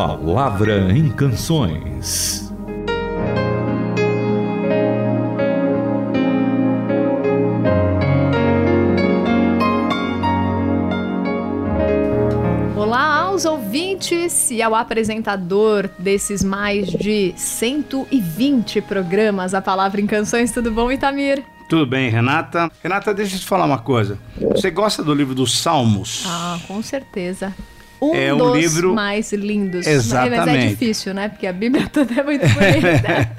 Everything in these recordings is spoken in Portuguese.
Palavra em Canções. Olá aos ouvintes e ao apresentador desses mais de 120 programas A Palavra em Canções. Tudo bom, Itamir? Tudo bem, Renata? Renata, deixa eu te falar uma coisa. Você gosta do livro dos Salmos? Ah, com certeza. Um É um dos livro- mais lindos. Exatamente. Mas é difícil, né? Porque a Bíblia toda é muito bonita.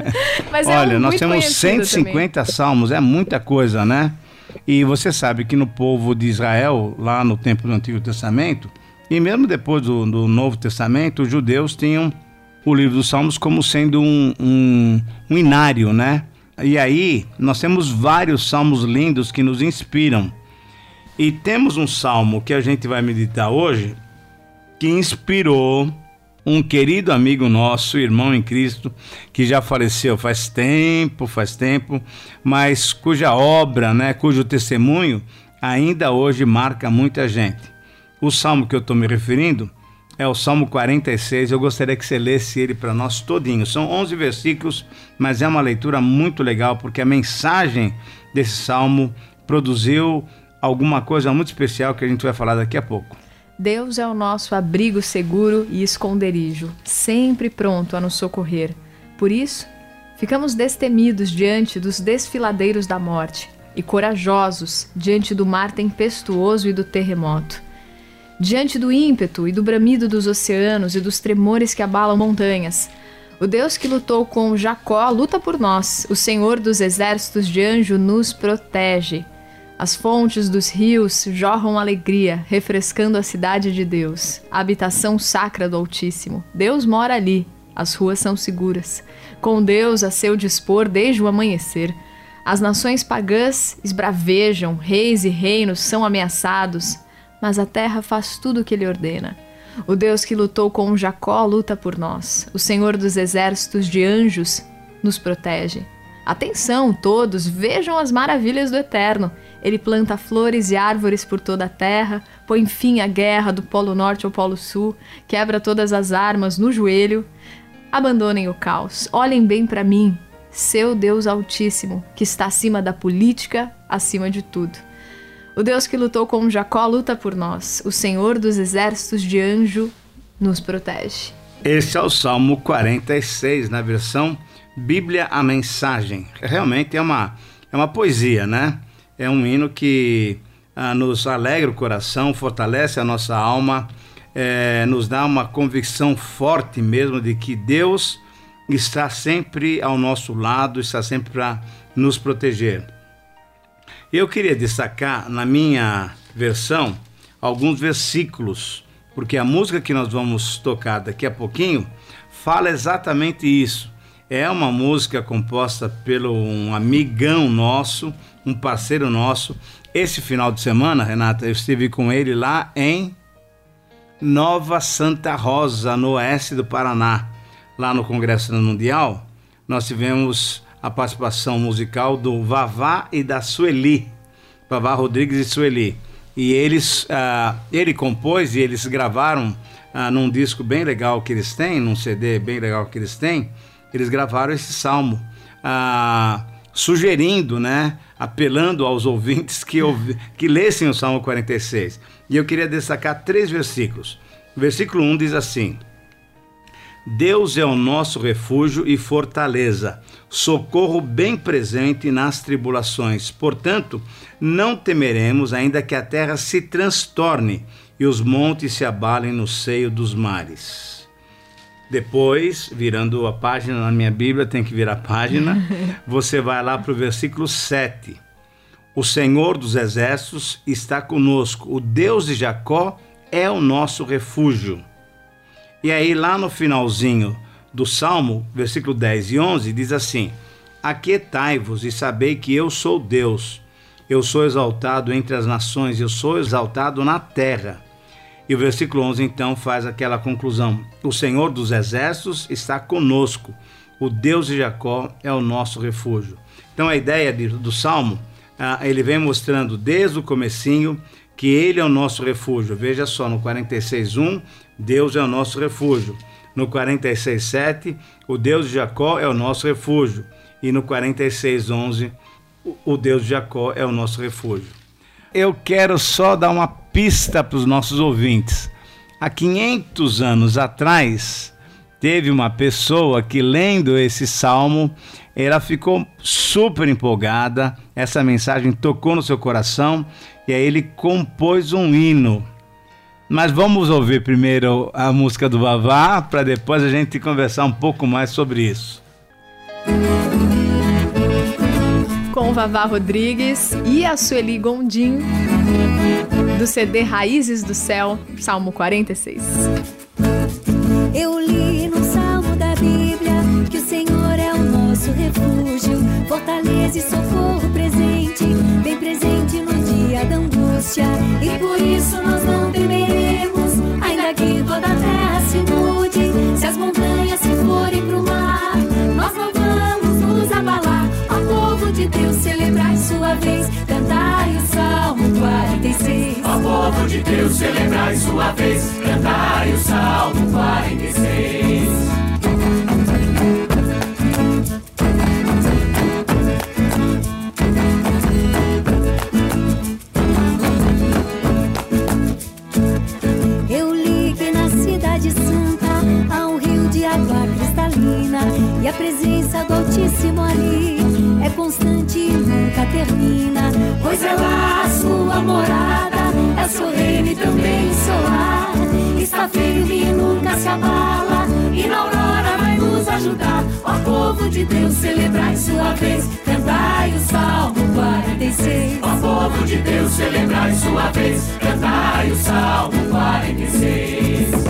Mas é Olha, um nós temos conhecido 150 salmos, é muita coisa, né? E você sabe que no povo de Israel, lá no tempo do Antigo Testamento, e mesmo depois do, do Novo Testamento, os judeus tinham o livro dos Salmos como sendo um, um, um inário, né? E aí, nós temos vários salmos lindos que nos inspiram. E temos um salmo que a gente vai meditar hoje, que inspirou um querido amigo nosso, irmão em Cristo, que já faleceu faz tempo, faz tempo, mas cuja obra, né, cujo testemunho ainda hoje marca muita gente. O salmo que eu estou me referindo é o Salmo 46. Eu gostaria que você lesse ele para nós todinho. São 11 versículos, mas é uma leitura muito legal porque a mensagem desse salmo produziu alguma coisa muito especial que a gente vai falar daqui a pouco. Deus é o nosso abrigo seguro e esconderijo, sempre pronto a nos socorrer. Por isso, ficamos destemidos diante dos desfiladeiros da morte e corajosos diante do mar tempestuoso e do terremoto. Diante do ímpeto e do bramido dos oceanos e dos tremores que abalam montanhas, o Deus que lutou com Jacó luta por nós. O Senhor dos exércitos de anjo nos protege. As fontes dos rios jorram alegria, refrescando a cidade de Deus, a habitação sacra do Altíssimo. Deus mora ali, as ruas são seguras. Com Deus a seu dispor desde o amanhecer. As nações pagãs esbravejam, reis e reinos são ameaçados, mas a terra faz tudo o que ele ordena. O Deus que lutou com Jacó luta por nós. O Senhor dos exércitos de anjos nos protege. Atenção, todos, vejam as maravilhas do Eterno. Ele planta flores e árvores por toda a terra, põe fim à guerra do Polo Norte ao Polo Sul, quebra todas as armas no joelho. Abandonem o caos, olhem bem para mim, seu Deus Altíssimo, que está acima da política, acima de tudo. O Deus que lutou com Jacó luta por nós. O Senhor dos exércitos de anjo nos protege. Esse é o Salmo 46, na versão Bíblia a Mensagem. Realmente é uma, é uma poesia, né? É um hino que ah, nos alegra o coração, fortalece a nossa alma, eh, nos dá uma convicção forte mesmo de que Deus está sempre ao nosso lado, está sempre para nos proteger. Eu queria destacar na minha versão alguns versículos, porque a música que nós vamos tocar daqui a pouquinho fala exatamente isso. É uma música composta pelo um amigão nosso, um parceiro nosso. Esse final de semana, Renata, eu estive com ele lá em Nova Santa Rosa, no oeste do Paraná, lá no Congresso Mundial. Nós tivemos a participação musical do Vavá e da Sueli, Vavá Rodrigues e Sueli. E eles, ah, ele compôs e eles gravaram ah, num disco bem legal que eles têm, num CD bem legal que eles têm, eles gravaram esse salmo, ah, sugerindo, né, apelando aos ouvintes que, ouvi, que lessem o Salmo 46. E eu queria destacar três versículos. O versículo 1 diz assim: Deus é o nosso refúgio e fortaleza, socorro bem presente nas tribulações. Portanto, não temeremos, ainda que a terra se transtorne e os montes se abalem no seio dos mares. Depois, virando a página na minha Bíblia, tem que virar a página, você vai lá para o versículo 7. O Senhor dos Exércitos está conosco, o Deus de Jacó é o nosso refúgio. E aí, lá no finalzinho do Salmo, versículo 10 e 11, diz assim: Aquietai-vos e sabei que eu sou Deus. Eu sou exaltado entre as nações, eu sou exaltado na terra. E o versículo 11 então faz aquela conclusão: O Senhor dos exércitos está conosco. O Deus de Jacó é o nosso refúgio. Então a ideia de, do salmo, ah, ele vem mostrando desde o comecinho que ele é o nosso refúgio. Veja só no 46:1, Deus é o nosso refúgio. No 46:7, o Deus de Jacó é o nosso refúgio. E no 46:11, o Deus de Jacó é o nosso refúgio. Eu quero só dar uma pista para os nossos ouvintes. Há 500 anos atrás, teve uma pessoa que lendo esse salmo, ela ficou super empolgada, essa mensagem tocou no seu coração e aí ele compôs um hino. Mas vamos ouvir primeiro a música do Vavá para depois a gente conversar um pouco mais sobre isso. Com Vavá Rodrigues e a Sueli Gondim, do CD Raízes do Céu, Salmo 46. Eu li no Salmo da Bíblia que o Senhor é o nosso refúgio, fortaleza e socorro presente, bem presente no dia da angústia. E por isso celebrai sua vez, cantai o Salmo 46. Eu li que na cidade santa há um rio de água cristalina e a presença do Altíssimo de Deus, celebrai sua vez, cantai o Salmo 46. Ó povo de Deus, celebrai sua vez, cantai o Salmo 46.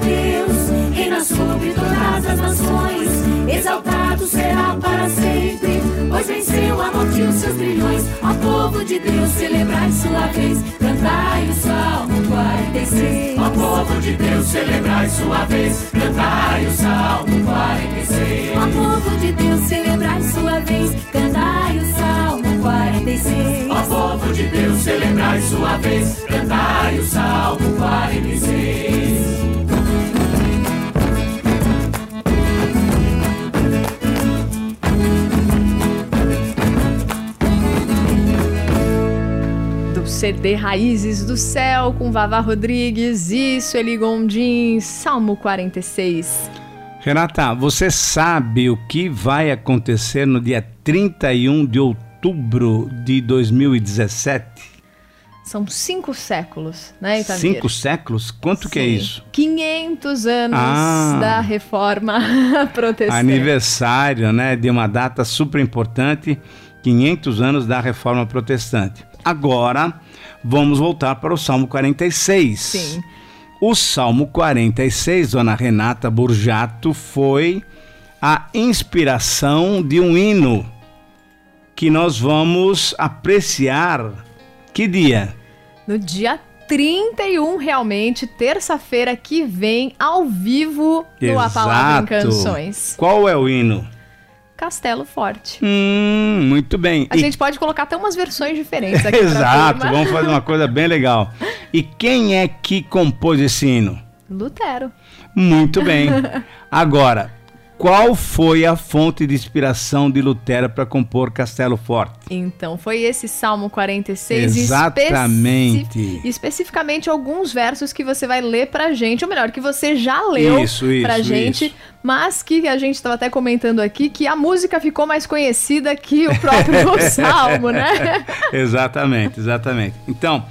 Deus, reina sobre todas as nações. Exaltado será para sempre, pois venceu a morte os seus grilhões. Ó povo de Deus, celebrai sua vez, cantai o Salmo 46. Ó povo de Deus, celebrai sua vez, cantai o Salmo 46. Ó povo de Deus, celebrai sua vez, cantai o Salmo 46. Ó povo de Deus, celebrai sua vez, cantai o Salmo 46. CD Raízes do Céu, com Vavá Rodrigues e Sueli Gondim, Salmo 46. Renata, você sabe o que vai acontecer no dia 31 de outubro de 2017? São cinco séculos, né, Itamir? Cinco séculos? Quanto que é Sim. isso? 500 anos Ah. da reforma protestante. Aniversário, né, de uma data super importante, 500 anos da Reforma Protestante. Agora, vamos voltar para o Salmo 46. Sim. O Salmo 46, dona Renata Burjato, foi a inspiração de um hino que nós vamos apreciar. Que dia? No dia 31, realmente, terça-feira que vem, ao vivo, no A Palavra em Canções. Qual é o hino? Castelo Forte. Hum, muito bem. A E- gente pode colocar até umas versões diferentes aqui Exato, vamos fazer uma coisa bem legal. E quem é que compôs esse hino? Lutero. Muito bem. Agora, qual foi a fonte de inspiração de Lutero para compor Castelo Forte? Então, foi esse Salmo 46. Exatamente. especi- especificamente alguns versos que você vai ler pra gente, ou melhor, que você já leu pra gente, isso. mas que a gente estava até comentando aqui que a música ficou mais conhecida que o próprio Salmo, né? exatamente, exatamente. Então,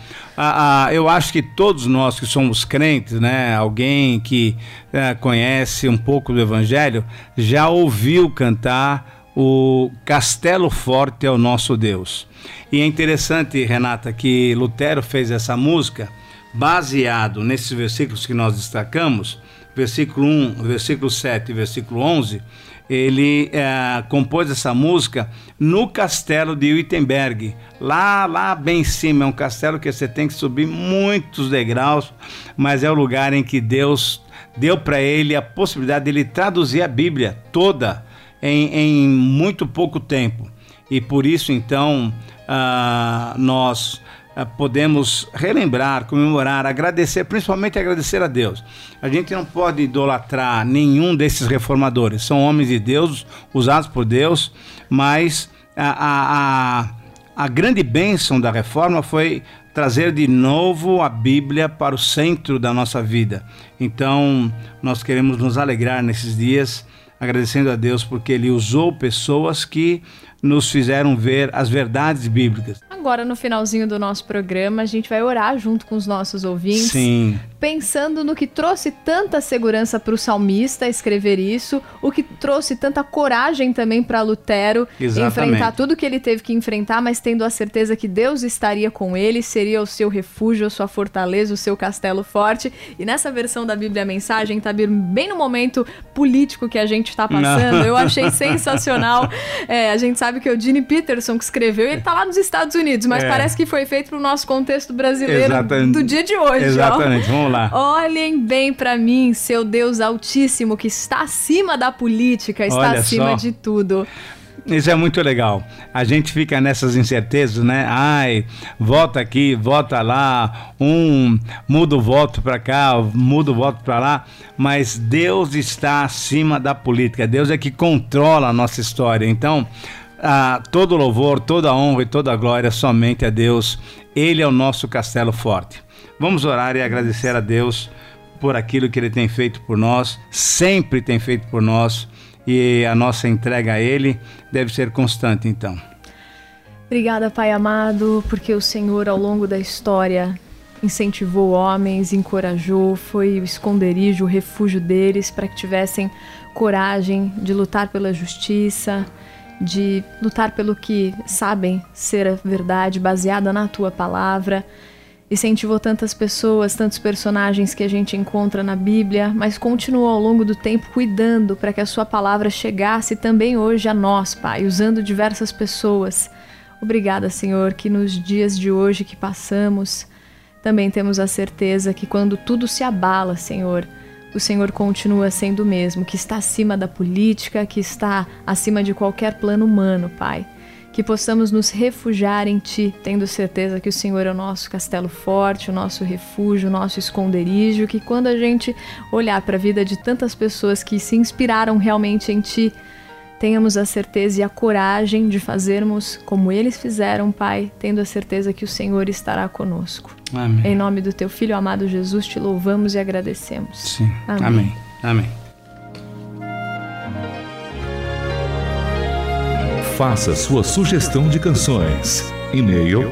eu acho que todos nós que somos crentes, né, alguém que eh, conhece um pouco do Evangelho, já ouviu cantar o Castelo Forte é o nosso Deus. E é interessante, Renata, que Lutero fez essa música baseado nesses versículos que nós destacamos, versículo 1, versículo 7 e versículo 11, ele é, compôs essa música no castelo de Wittenberg, lá, lá bem em cima. É um castelo que você tem que subir muitos degraus, mas é o lugar em que Deus deu para ele a possibilidade de ele traduzir a Bíblia toda em, em muito pouco tempo. E por isso, então, uh, nós podemos relembrar, comemorar, agradecer, principalmente agradecer a Deus. A gente não pode idolatrar nenhum desses reformadores. São homens de Deus, usados por Deus, mas a, a, a grande bênção da reforma foi trazer de novo a Bíblia para o centro da nossa vida. Então, nós queremos nos alegrar nesses dias, agradecendo a Deus porque Ele usou pessoas que nos fizeram ver as verdades bíblicas. Agora, no finalzinho do nosso programa, a gente vai orar junto com os nossos ouvintes. Sim. Pensando no que trouxe tanta segurança para o salmista escrever isso, o que trouxe tanta coragem também para Lutero Exatamente. enfrentar tudo que ele teve que enfrentar, mas tendo a certeza que Deus estaria com ele, seria o seu refúgio, a sua fortaleza, o seu castelo forte. E nessa versão da Bíblia Mensagem, tá bem no momento político que a gente está passando. Não. Eu achei sensacional. É, a gente sabe sabe que é o Gene Peterson que escreveu e ele tá lá nos Estados Unidos, mas é. parece que foi feito pro nosso contexto brasileiro Exatamente. do dia de hoje. Exatamente, ó. vamos lá. Olhem bem para mim, seu Deus Altíssimo, que está acima da política, está Olha acima só. de tudo. Isso é muito legal. A gente fica nessas incertezas, né? Ai, vota aqui, vota lá, um muda o voto para cá, muda o voto para lá, mas Deus está acima da política. Deus é que controla a nossa história. Então, ah, todo louvor, toda honra e toda glória somente a Deus. Ele é o nosso castelo forte. Vamos orar e agradecer a Deus por aquilo que Ele tem feito por nós, sempre tem feito por nós, e a nossa entrega a Ele deve ser constante, então. Obrigada, Pai amado, porque o Senhor, ao longo da história, incentivou homens, encorajou, foi o esconderijo, o refúgio deles para que tivessem coragem de lutar pela justiça, de lutar pelo que sabem ser a verdade, baseada na tua palavra. Incentivou tantas pessoas, tantos personagens que a gente encontra na Bíblia, mas continuou ao longo do tempo cuidando para que a sua palavra chegasse também hoje a nós, Pai, usando diversas pessoas. Obrigada, Senhor, que nos dias de hoje que passamos, também temos a certeza que quando tudo se abala, Senhor, o Senhor continua sendo o mesmo, que está acima da política, que está acima de qualquer plano humano, Pai. Que possamos nos refugiar em Ti, tendo certeza que o Senhor é o nosso castelo forte, o nosso refúgio, o nosso esconderijo. Que quando a gente olhar para a vida de tantas pessoas que se inspiraram realmente em Ti, tenhamos a certeza e a coragem de fazermos como eles fizeram, Pai, tendo a certeza que o Senhor estará conosco. Amém. Em nome do teu filho amado Jesus, te louvamos e agradecemos. Sim. Amém. Amém. Amém. Faça sua sugestão de canções. E-mail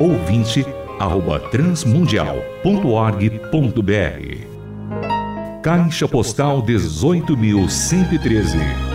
ouvinte@transmundial.org.br. Caixa Postal 18113